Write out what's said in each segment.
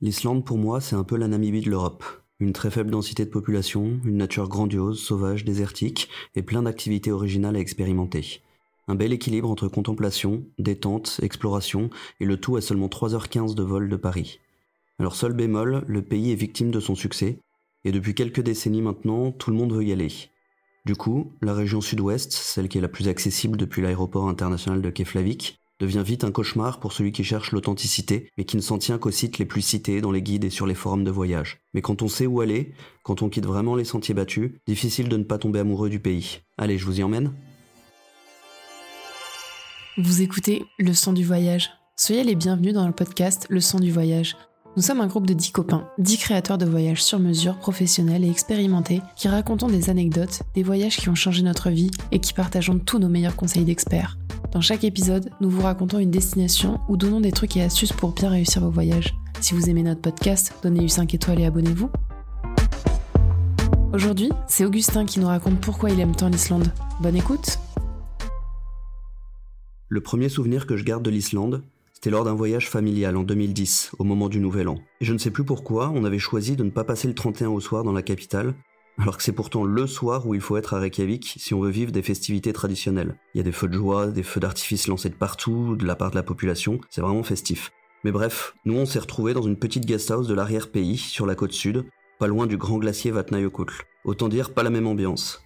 L'Islande pour moi c'est un peu la Namibie de l'Europe. Une très faible densité de population, une nature grandiose, sauvage, désertique, et plein d'activités originales à expérimenter. Un bel équilibre entre contemplation, détente, exploration, et le tout à seulement 3h15 de vol de Paris. Alors seul bémol, le pays est victime de son succès, et depuis quelques décennies maintenant, tout le monde veut y aller. Du coup, la région sud-ouest, celle qui est la plus accessible depuis l'aéroport international de Keflavik, devient vite un cauchemar pour celui qui cherche l'authenticité, mais qui ne s'en tient qu'aux sites les plus cités dans les guides et sur les forums de voyage. Mais quand on sait où aller, quand on quitte vraiment les sentiers battus, difficile de ne pas tomber amoureux du pays. Allez, je vous y emmène Vous écoutez Le son du voyage. Soyez les bienvenus dans le podcast Le son du voyage. Nous sommes un groupe de 10 copains, 10 créateurs de voyages sur mesure, professionnels et expérimentés, qui racontons des anecdotes, des voyages qui ont changé notre vie et qui partageons tous nos meilleurs conseils d'experts. Dans chaque épisode, nous vous racontons une destination ou donnons des trucs et astuces pour bien réussir vos voyages. Si vous aimez notre podcast, donnez-lui 5 étoiles et abonnez-vous. Aujourd'hui, c'est Augustin qui nous raconte pourquoi il aime tant l'Islande. Bonne écoute Le premier souvenir que je garde de l'Islande, c'était lors d'un voyage familial en 2010, au moment du Nouvel An. Et je ne sais plus pourquoi, on avait choisi de ne pas passer le 31 au soir dans la capitale, alors que c'est pourtant le soir où il faut être à Reykjavik si on veut vivre des festivités traditionnelles. Il y a des feux de joie, des feux d'artifice lancés de partout, de la part de la population, c'est vraiment festif. Mais bref, nous on s'est retrouvés dans une petite guest house de l'arrière-pays, sur la côte sud, pas loin du grand glacier Vatnajökull. Autant dire pas la même ambiance.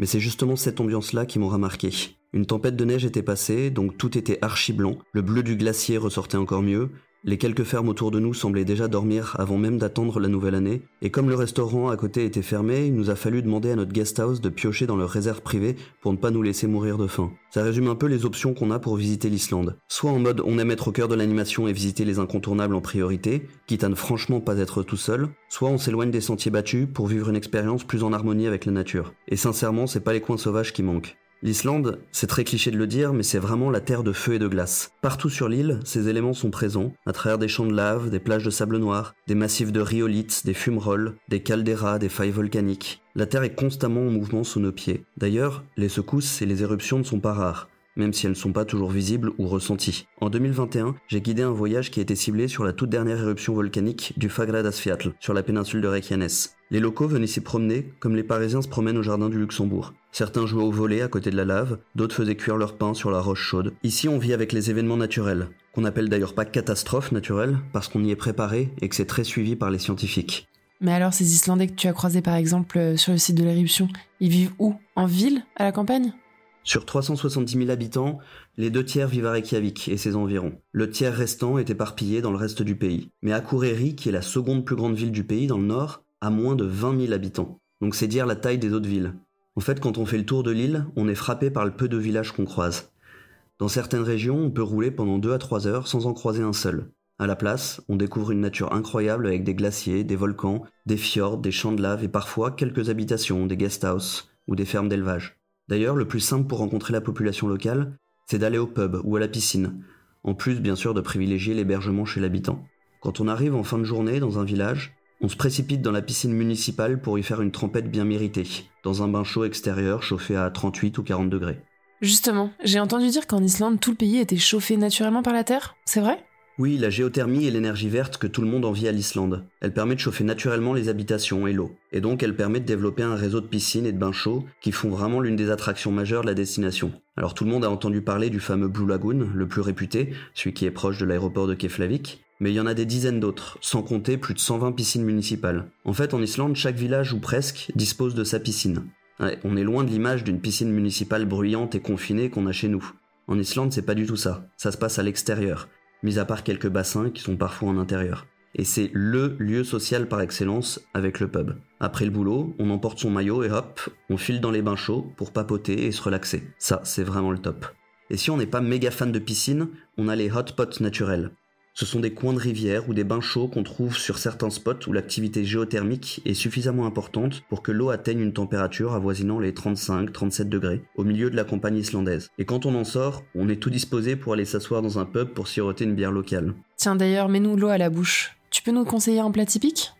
Mais c'est justement cette ambiance-là qui m'aura marqué. Une tempête de neige était passée, donc tout était archi blanc, le bleu du glacier ressortait encore mieux, les quelques fermes autour de nous semblaient déjà dormir avant même d'attendre la nouvelle année, et comme le restaurant à côté était fermé, il nous a fallu demander à notre guest house de piocher dans leur réserve privée pour ne pas nous laisser mourir de faim. Ça résume un peu les options qu'on a pour visiter l'Islande. Soit en mode on aime être au cœur de l'animation et visiter les incontournables en priorité, quitte à ne franchement pas être tout seul, soit on s'éloigne des sentiers battus pour vivre une expérience plus en harmonie avec la nature. Et sincèrement, c'est pas les coins sauvages qui manquent. L'Islande, c'est très cliché de le dire, mais c'est vraiment la terre de feu et de glace. Partout sur l'île, ces éléments sont présents, à travers des champs de lave, des plages de sable noir, des massifs de rhyolites, des fumerolles, des caldeiras, des failles volcaniques. La terre est constamment en mouvement sous nos pieds. D'ailleurs, les secousses et les éruptions ne sont pas rares même si elles ne sont pas toujours visibles ou ressenties. En 2021, j'ai guidé un voyage qui était ciblé sur la toute dernière éruption volcanique du Fagradalsfjall, sur la péninsule de Reykjanes. Les locaux venaient s'y promener comme les Parisiens se promènent au jardin du Luxembourg. Certains jouaient au volet à côté de la lave, d'autres faisaient cuire leur pain sur la roche chaude. Ici, on vit avec les événements naturels, qu'on appelle d'ailleurs pas catastrophes naturelles, parce qu'on y est préparé et que c'est très suivi par les scientifiques. Mais alors, ces Islandais que tu as croisés par exemple euh, sur le site de l'éruption, ils vivent où? En ville? À la campagne? Sur 370 000 habitants, les deux tiers vivent à Reykjavik et ses environs. Le tiers restant est éparpillé dans le reste du pays. Mais Akureyri, qui est la seconde plus grande ville du pays dans le nord, a moins de 20 000 habitants. Donc c'est dire la taille des autres villes. En fait, quand on fait le tour de l'île, on est frappé par le peu de villages qu'on croise. Dans certaines régions, on peut rouler pendant 2 à 3 heures sans en croiser un seul. À la place, on découvre une nature incroyable avec des glaciers, des volcans, des fjords, des champs de lave et parfois quelques habitations, des guest houses ou des fermes d'élevage. D'ailleurs, le plus simple pour rencontrer la population locale, c'est d'aller au pub ou à la piscine, en plus bien sûr de privilégier l'hébergement chez l'habitant. Quand on arrive en fin de journée dans un village, on se précipite dans la piscine municipale pour y faire une trempette bien méritée, dans un bain chaud extérieur chauffé à 38 ou 40 degrés. Justement, j'ai entendu dire qu'en Islande, tout le pays était chauffé naturellement par la terre, c'est vrai? Oui, la géothermie est l'énergie verte que tout le monde envie à l'Islande. Elle permet de chauffer naturellement les habitations et l'eau. Et donc elle permet de développer un réseau de piscines et de bains chauds qui font vraiment l'une des attractions majeures de la destination. Alors tout le monde a entendu parler du fameux Blue Lagoon, le plus réputé, celui qui est proche de l'aéroport de Keflavik. Mais il y en a des dizaines d'autres, sans compter plus de 120 piscines municipales. En fait, en Islande, chaque village ou presque dispose de sa piscine. on est loin de l'image d'une piscine municipale bruyante et confinée qu'on a chez nous. En Islande, c'est pas du tout ça. Ça se passe à l'extérieur mis à part quelques bassins qui sont parfois en intérieur. Et c'est LE lieu social par excellence avec le pub. Après le boulot, on emporte son maillot et hop, on file dans les bains chauds pour papoter et se relaxer. Ça, c'est vraiment le top. Et si on n'est pas méga fan de piscine, on a les hot pots naturels. Ce sont des coins de rivière ou des bains chauds qu'on trouve sur certains spots où l'activité géothermique est suffisamment importante pour que l'eau atteigne une température avoisinant les 35-37 degrés au milieu de la campagne islandaise. Et quand on en sort, on est tout disposé pour aller s'asseoir dans un pub pour siroter une bière locale. Tiens d'ailleurs, mets-nous l'eau à la bouche. Tu peux nous conseiller un plat typique?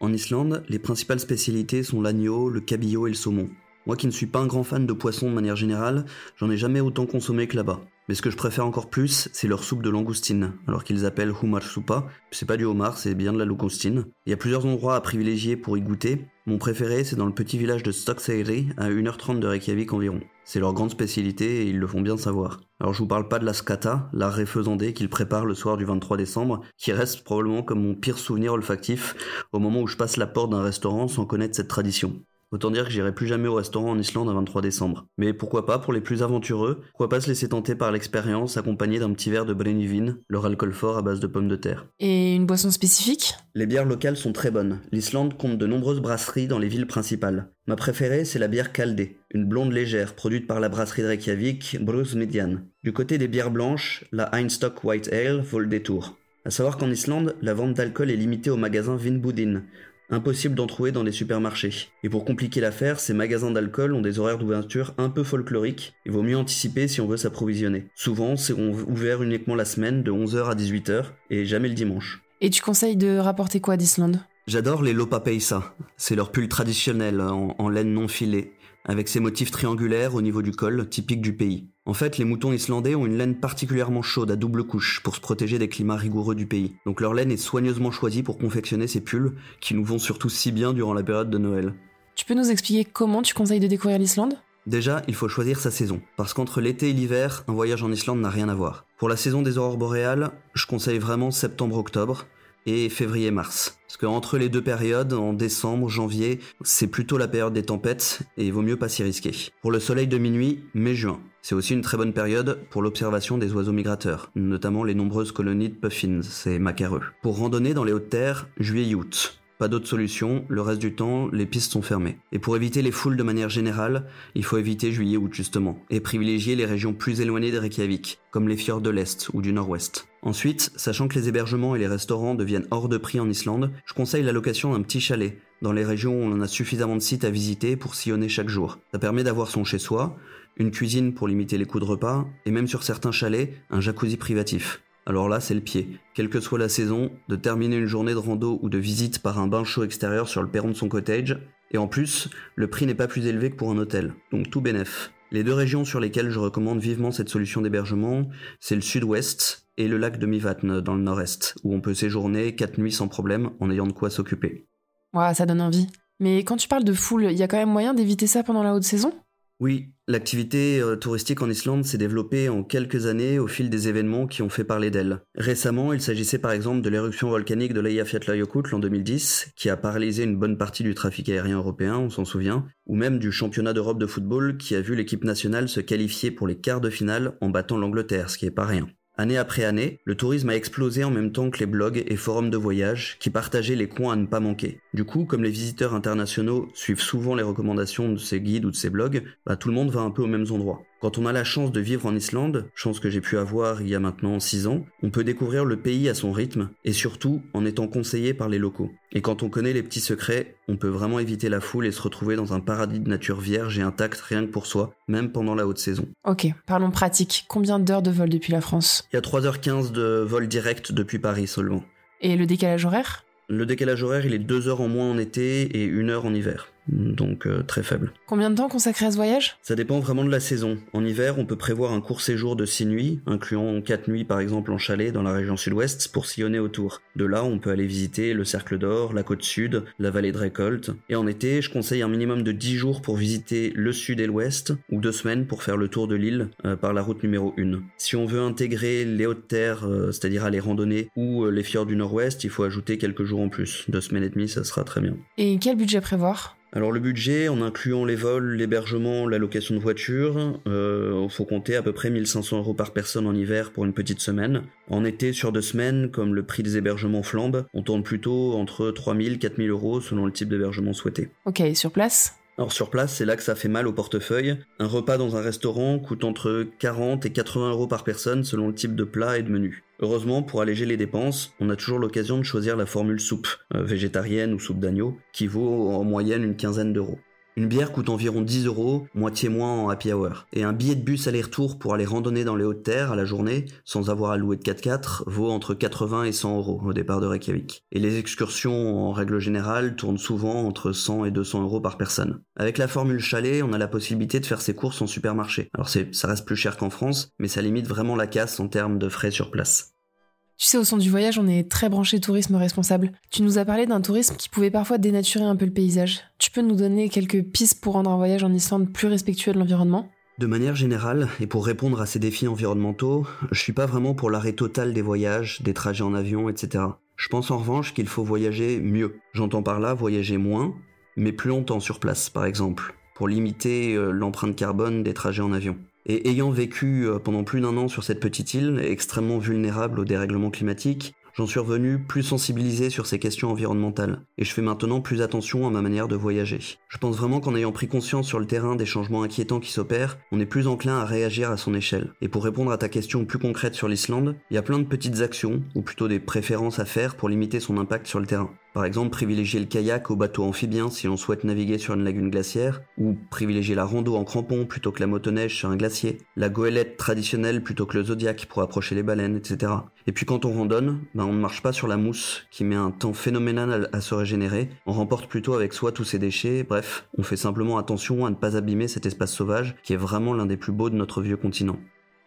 En Islande, les principales spécialités sont l'agneau, le cabillaud et le saumon. Moi qui ne suis pas un grand fan de poisson de manière générale, j'en ai jamais autant consommé que là-bas. Mais ce que je préfère encore plus, c'est leur soupe de langoustine, alors qu'ils appellent humar soupa. C'est pas du homard, c'est bien de la langoustine. Il y a plusieurs endroits à privilégier pour y goûter. Mon préféré, c'est dans le petit village de Stokseiri, à 1h30 de Reykjavik environ. C'est leur grande spécialité et ils le font bien savoir. Alors je vous parle pas de la scata, la réfaisandée qu'ils préparent le soir du 23 décembre, qui reste probablement comme mon pire souvenir olfactif au moment où je passe la porte d'un restaurant sans connaître cette tradition. Autant dire que j'irai plus jamais au restaurant en Islande un 23 décembre. Mais pourquoi pas pour les plus aventureux Pourquoi pas se laisser tenter par l'expérience accompagné d'un petit verre de Brennivin, leur alcool fort à base de pommes de terre. Et une boisson spécifique? Les bières locales sont très bonnes. L'Islande compte de nombreuses brasseries dans les villes principales. Ma préférée, c'est la bière Kaldé, une blonde légère produite par la brasserie de Reykjavik, Bruce Median. Du côté des bières blanches, la Einstock White Ale vaut le détour. À savoir qu'en Islande, la vente d'alcool est limitée au magasin Vinbudin, Impossible d'en trouver dans les supermarchés. Et pour compliquer l'affaire, ces magasins d'alcool ont des horaires d'ouverture un peu folkloriques. Il vaut mieux anticiper si on veut s'approvisionner. Souvent, c'est ouvert uniquement la semaine de 11h à 18h et jamais le dimanche. Et tu conseilles de rapporter quoi d'Islande J'adore les lopapeisa. C'est leur pull traditionnel en, en laine non filée avec ses motifs triangulaires au niveau du col, typiques du pays. En fait, les moutons islandais ont une laine particulièrement chaude à double couche pour se protéger des climats rigoureux du pays. Donc leur laine est soigneusement choisie pour confectionner ces pulls qui nous vont surtout si bien durant la période de Noël. Tu peux nous expliquer comment tu conseilles de découvrir l'Islande? Déjà, il faut choisir sa saison, parce qu'entre l'été et l'hiver, un voyage en Islande n'a rien à voir. Pour la saison des aurores boréales, je conseille vraiment septembre-octobre, et février-mars. Parce qu'entre les deux périodes, en décembre, janvier, c'est plutôt la période des tempêtes et il vaut mieux pas s'y risquer. Pour le soleil de minuit, mai-juin. C'est aussi une très bonne période pour l'observation des oiseaux migrateurs, notamment les nombreuses colonies de puffins, ces macareux. Pour randonner dans les hautes terres, juillet-août. Pas d'autre solution, le reste du temps, les pistes sont fermées. Et pour éviter les foules de manière générale, il faut éviter juillet-août justement, et privilégier les régions plus éloignées de Reykjavik, comme les fjords de l'Est ou du Nord-Ouest. Ensuite, sachant que les hébergements et les restaurants deviennent hors de prix en Islande, je conseille la location d'un petit chalet, dans les régions où on a suffisamment de sites à visiter pour sillonner chaque jour. Ça permet d'avoir son chez-soi, une cuisine pour limiter les coûts de repas, et même sur certains chalets, un jacuzzi privatif alors là c'est le pied. Quelle que soit la saison, de terminer une journée de rando ou de visite par un bain chaud extérieur sur le perron de son cottage, et en plus, le prix n'est pas plus élevé que pour un hôtel, donc tout bénef. Les deux régions sur lesquelles je recommande vivement cette solution d'hébergement, c'est le sud-ouest et le lac de Mivatn dans le nord-est, où on peut séjourner 4 nuits sans problème en ayant de quoi s'occuper. Ouah, ça donne envie. Mais quand tu parles de foule, il y a quand même moyen d'éviter ça pendant la haute saison? Oui, l'activité euh, touristique en Islande s'est développée en quelques années au fil des événements qui ont fait parler d'elle. Récemment, il s'agissait par exemple de l'éruption volcanique de l'Eyjafjallajökull en 2010, qui a paralysé une bonne partie du trafic aérien européen, on s'en souvient, ou même du championnat d'Europe de football qui a vu l'équipe nationale se qualifier pour les quarts de finale en battant l'Angleterre, ce qui est pas rien. Année après année, le tourisme a explosé en même temps que les blogs et forums de voyage qui partageaient les coins à ne pas manquer. Du coup, comme les visiteurs internationaux suivent souvent les recommandations de ces guides ou de ces blogs, bah, tout le monde va un peu aux mêmes endroits. Quand on a la chance de vivre en Islande, chance que j'ai pu avoir il y a maintenant 6 ans, on peut découvrir le pays à son rythme et surtout en étant conseillé par les locaux. Et quand on connaît les petits secrets, on peut vraiment éviter la foule et se retrouver dans un paradis de nature vierge et intacte rien que pour soi, même pendant la haute saison. Ok, parlons pratique. Combien d'heures de vol depuis la France? Il y a 3h15 de vol direct depuis Paris seulement. Et le décalage horaire? Le décalage horaire, il est 2 heures en moins en été et 1 heure en hiver donc euh, très faible. Combien de temps consacré à ce voyage? Ça dépend vraiment de la saison. En hiver, on peut prévoir un court séjour de 6 nuits, incluant 4 nuits par exemple en chalet dans la région sud-ouest pour sillonner autour. De là, on peut aller visiter le Cercle d'Or, la côte sud, la vallée de récolte. Et en été, je conseille un minimum de 10 jours pour visiter le sud et l'ouest, ou 2 semaines pour faire le tour de l'île euh, par la route numéro 1. Si on veut intégrer les hautes terres, euh, c'est-à-dire aller randonner, ou les fjords du nord-ouest, il faut ajouter quelques jours en plus. Deux semaines et demie, ça sera très bien. Et quel budget prévoir? Alors le budget, en incluant les vols, l'hébergement, la location de voiture, euh, il faut compter à peu près 1500 euros par personne en hiver pour une petite semaine. En été, sur deux semaines, comme le prix des hébergements flambe, on tourne plutôt entre 3000 et 4000 euros selon le type d'hébergement souhaité. Ok, sur place? Alors sur place, c'est là que ça fait mal au portefeuille. Un repas dans un restaurant coûte entre 40 et 80 euros par personne selon le type de plat et de menu. Heureusement, pour alléger les dépenses, on a toujours l'occasion de choisir la formule soupe, euh, végétarienne ou soupe d'agneau, qui vaut en moyenne une quinzaine d'euros. Une bière coûte environ 10 euros, moitié moins en happy hour. Et un billet de bus aller-retour pour aller randonner dans les hautes terres à la journée, sans avoir à louer de 4x4, vaut entre 80 et 100 euros au départ de Reykjavik. Et les excursions, en règle générale, tournent souvent entre 100 et 200 euros par personne. Avec la formule chalet, on a la possibilité de faire ses courses en supermarché. Alors ça reste plus cher qu'en France, mais ça limite vraiment la casse en termes de frais sur place. Tu sais, au son du voyage, on est très branché tourisme responsable. Tu nous as parlé d'un tourisme qui pouvait parfois dénaturer un peu le paysage. Tu peux nous donner quelques pistes pour rendre un voyage en Islande plus respectueux de l'environnement? De manière générale, et pour répondre à ces défis environnementaux, je suis pas vraiment pour l'arrêt total des voyages, des trajets en avion, etc. Je pense en revanche qu'il faut voyager mieux. J'entends par là voyager moins, mais plus longtemps sur place, par exemple, pour limiter euh, l'empreinte carbone des trajets en avion. Et ayant vécu euh, pendant plus d'un an sur cette petite île, extrêmement vulnérable au dérèglement climatique, j'en suis revenu plus sensibilisé sur ces questions environnementales, et je fais maintenant plus attention à ma manière de voyager. Je pense vraiment qu'en ayant pris conscience sur le terrain des changements inquiétants qui s'opèrent, on est plus enclin à réagir à son échelle. Et pour répondre à ta question plus concrète sur l'Islande, il y a plein de petites actions, ou plutôt des préférences à faire pour limiter son impact sur le terrain. Par exemple, privilégier le kayak au bateau amphibien si l'on souhaite naviguer sur une lagune glaciaire, ou privilégier la rando en crampon plutôt que la motoneige sur un glacier, la goélette traditionnelle plutôt que le zodiac pour approcher les baleines, etc. Et puis quand on randonne, ben on ne marche pas sur la mousse qui met un temps phénoménal à se régénérer, on remporte plutôt avec soi tous ces déchets, bref, on fait simplement attention à ne pas abîmer cet espace sauvage qui est vraiment l'un des plus beaux de notre vieux continent.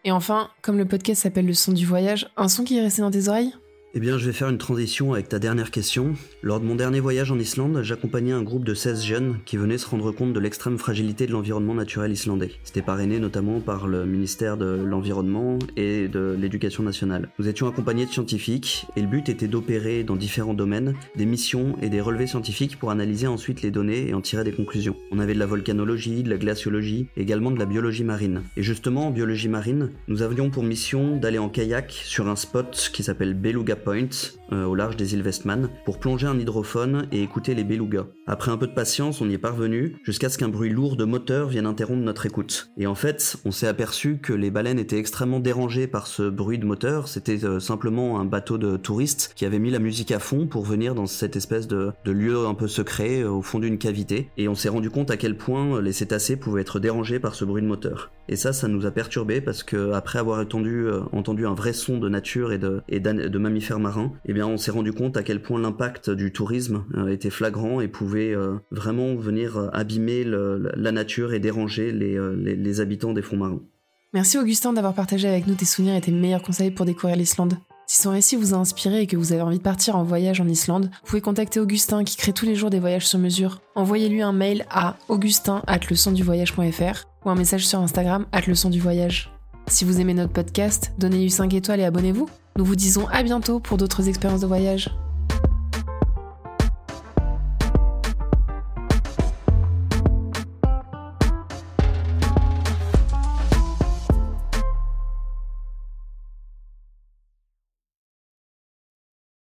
Et enfin, comme le podcast s'appelle Le son du voyage, un son qui est resté dans tes oreilles? Eh bien, je vais faire une transition avec ta dernière question. Lors de mon dernier voyage en Islande, j'accompagnais un groupe de 16 jeunes qui venaient se rendre compte de l'extrême fragilité de l'environnement naturel islandais. C'était parrainé notamment par le ministère de l'Environnement et de l'Éducation nationale. Nous étions accompagnés de scientifiques et le but était d'opérer dans différents domaines des missions et des relevés scientifiques pour analyser ensuite les données et en tirer des conclusions. On avait de la volcanologie, de la glaciologie, également de la biologie marine. Et justement, en biologie marine, nous avions pour mission d'aller en kayak sur un spot qui s'appelle Beluga Point, euh, au large des îles Westman, pour plonger un hydrophone et écouter les belugas. Après un peu de patience, on y est parvenu, jusqu'à ce qu'un bruit lourd de moteur vienne interrompre notre écoute. Et en fait, on s'est aperçu que les baleines étaient extrêmement dérangées par ce bruit de moteur. C'était euh, simplement un bateau de touristes qui avait mis la musique à fond pour venir dans cette espèce de, lieu un peu secret euh, au fond d'une cavité. Et on s'est rendu compte à quel point les cétacés pouvaient être dérangés par ce bruit de moteur. Et ça, ça nous a perturbé parce que après avoir entendu, un vrai son de nature et de mammifères marins, eh on s'est rendu compte à quel point l'impact du tourisme euh, était flagrant et pouvait euh, vraiment venir euh, abîmer la nature et déranger les, habitants des fonds marins. Merci Augustin d'avoir partagé avec nous tes souvenirs et tes meilleurs conseils pour découvrir l'Islande. Si son récit vous a inspiré et que vous avez envie de partir en voyage en Islande, vous pouvez contacter Augustin qui crée tous les jours des voyages sur mesure. Envoyez-lui un mail à augustin ou un message sur Instagram at. Si vous aimez notre podcast, donnez-lui 5 étoiles et abonnez-vous. Nous vous disons à bientôt pour d'autres expériences de voyage.